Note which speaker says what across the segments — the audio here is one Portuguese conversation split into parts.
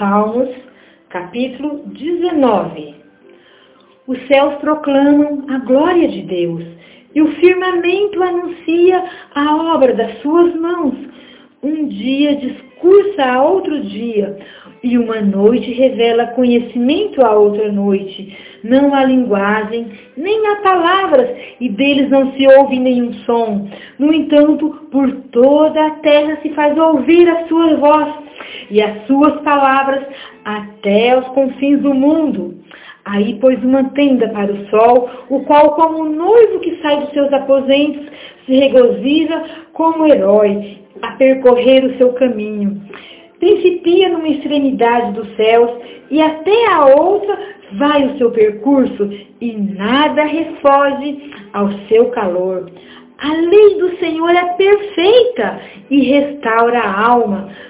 Speaker 1: Salmos, capítulo 19. Os céus proclamam a glória de Deus e o firmamento anuncia a obra das suas mãos. Um dia discursa a outro dia, e uma noite revela conhecimento a outra noite. Não há linguagem, nem há palavras, e deles não se ouve nenhum som. No entanto, por toda a terra se faz ouvir a sua voz, e as suas palavras até aos confins do mundo. Aí pôs uma tenda para o sol, o qual, como um noivo que sai dos seus aposentos, se regozija como herói a percorrer o seu caminho. Principia numa extremidade dos céus e até a outra vai o seu percurso e nada refoge ao seu calor. A lei do Senhor é perfeita e restaura a alma.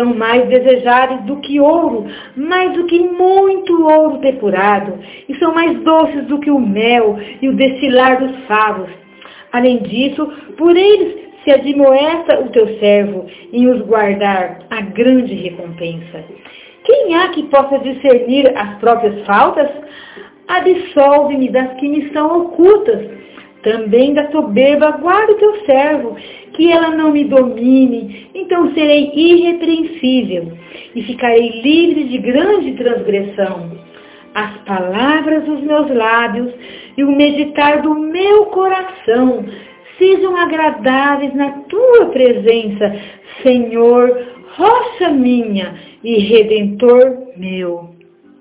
Speaker 1: São mais desejáveis do que ouro, mais do que muito ouro depurado, e são mais doces do que o mel e o destilar dos favos. Além disso, por eles se admoesta o teu servo em os guardar a grande recompensa. Quem há que possa discernir as próprias faltas? Absolve-me das que me são ocultas. Também da soberba guarda o teu servo, que ela não me domine, então serei irrepreensível e ficarei livre de grande transgressão. As palavras dos meus lábios e o meditar do meu coração sejam agradáveis na tua presença, Senhor, rocha minha e redentor meu.